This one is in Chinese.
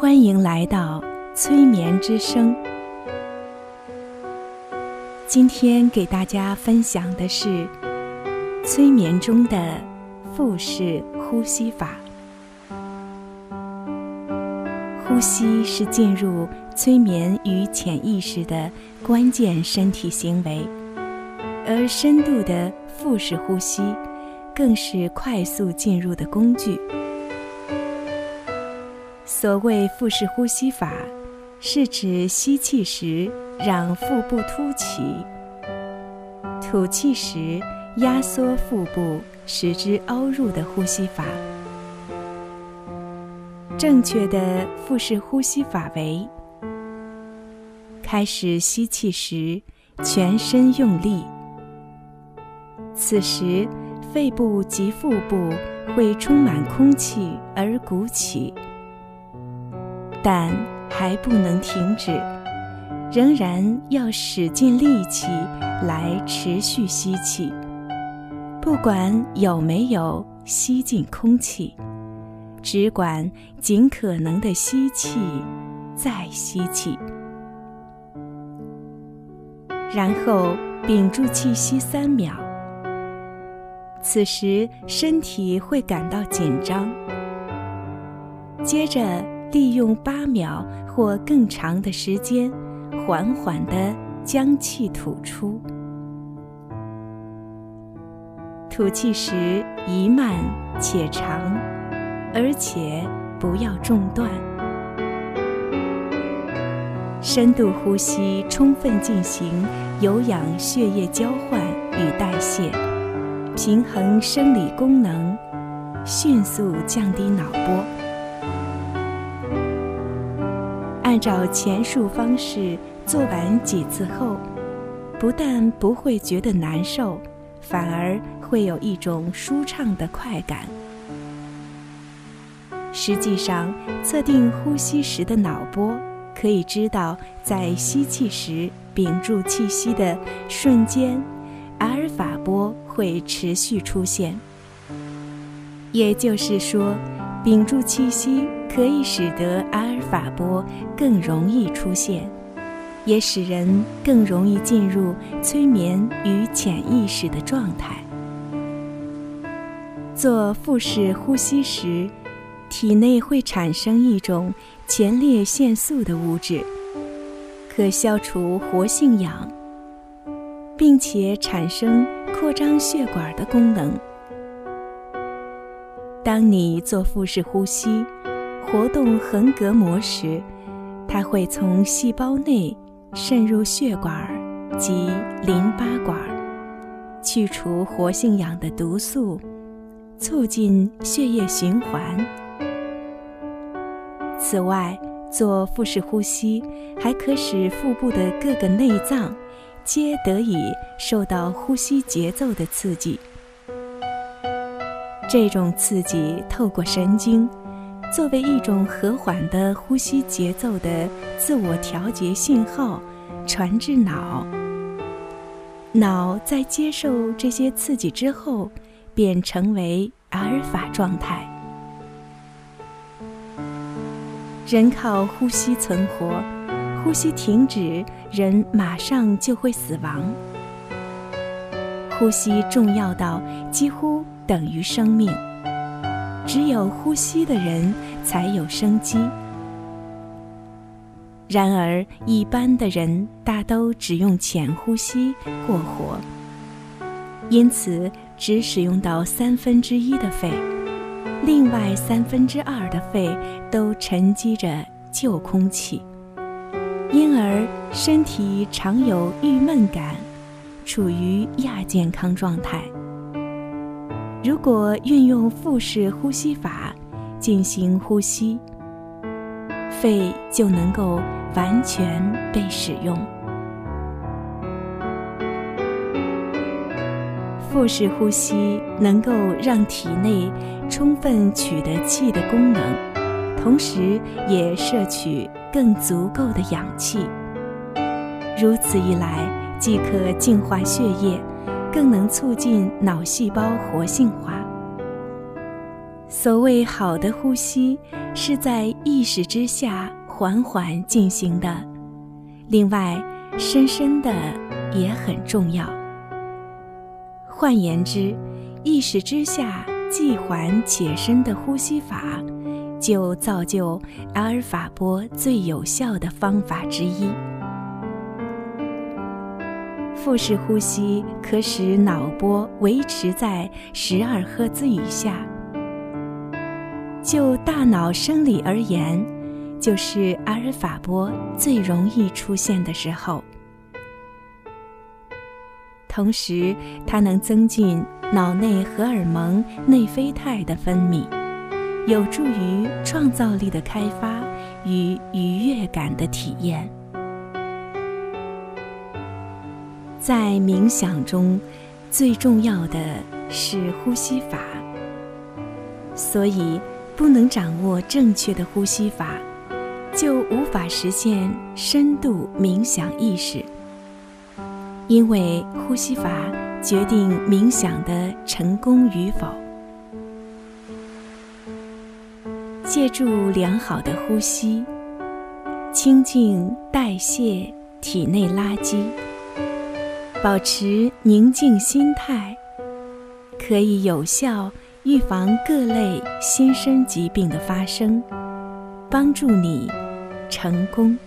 欢迎来到催眠之声。今天给大家分享的是催眠中的腹式呼吸法。呼吸是进入催眠与潜意识的关键身体行为，而深度的腹式呼吸更是快速进入的工具。所谓腹式呼吸法，是指吸气时让腹部凸起，吐气时压缩腹部使之凹入的呼吸法。正确的腹式呼吸法为：开始吸气时，全身用力。此时，肺部及腹部会充满空气而鼓起，但还不能停止，仍然要使尽力气来持续吸气，不管有没有吸进空气。只管尽可能的吸气，再吸气，然后屏住气息三秒。此时身体会感到紧张，接着利用八秒或更长的时间，缓缓的将气吐出。吐气时宜慢且长。而且不要中断，深度呼吸，充分进行有氧血液交换与代谢，平衡生理功能，迅速降低脑波。按照前述方式做完几次后，不但不会觉得难受，反而会有一种舒畅的快感。实际上，测定呼吸时的脑波，可以知道在吸气时屏住气息的瞬间，阿尔法波会持续出现。也就是说，屏住气息可以使得阿尔法波更容易出现，也使人更容易进入催眠与潜意识的状态。做腹式呼吸时。体内会产生一种前列腺素的物质，可消除活性氧，并且产生扩张血管的功能。当你做腹式呼吸，活动横膈膜时，它会从细胞内渗入血管及淋巴管，去除活性氧的毒素，促进血液循环。此外，做腹式呼吸还可使腹部的各个内脏皆得以受到呼吸节奏的刺激。这种刺激透过神经，作为一种和缓的呼吸节奏的自我调节信号，传至脑。脑在接受这些刺激之后，便成为阿尔法状态。人靠呼吸存活，呼吸停止，人马上就会死亡。呼吸重要到几乎等于生命，只有呼吸的人才有生机。然而，一般的人大都只用浅呼吸过活，因此只使用到三分之一的肺。另外三分之二的肺都沉积着旧空气，因而身体常有郁闷感，处于亚健康状态。如果运用腹式呼吸法进行呼吸，肺就能够完全被使用。腹式呼吸能够让体内充分取得气的功能，同时也摄取更足够的氧气。如此一来，既可净化血液，更能促进脑细胞活性化。所谓好的呼吸，是在意识之下缓缓进行的。另外，深深的也很重要。换言之，意识之下既缓且深的呼吸法，就造就阿尔法波最有效的方法之一。腹式呼吸可使脑波维持在十二赫兹以下。就大脑生理而言，就是阿尔法波最容易出现的时候。同时，它能增进脑内荷尔蒙内啡肽的分泌，有助于创造力的开发与愉悦感的体验。在冥想中，最重要的是呼吸法，所以不能掌握正确的呼吸法，就无法实现深度冥想意识。因为呼吸法决定冥想的成功与否。借助良好的呼吸，清净代谢体内垃圾，保持宁静心态，可以有效预防各类心身疾病的发生，帮助你成功。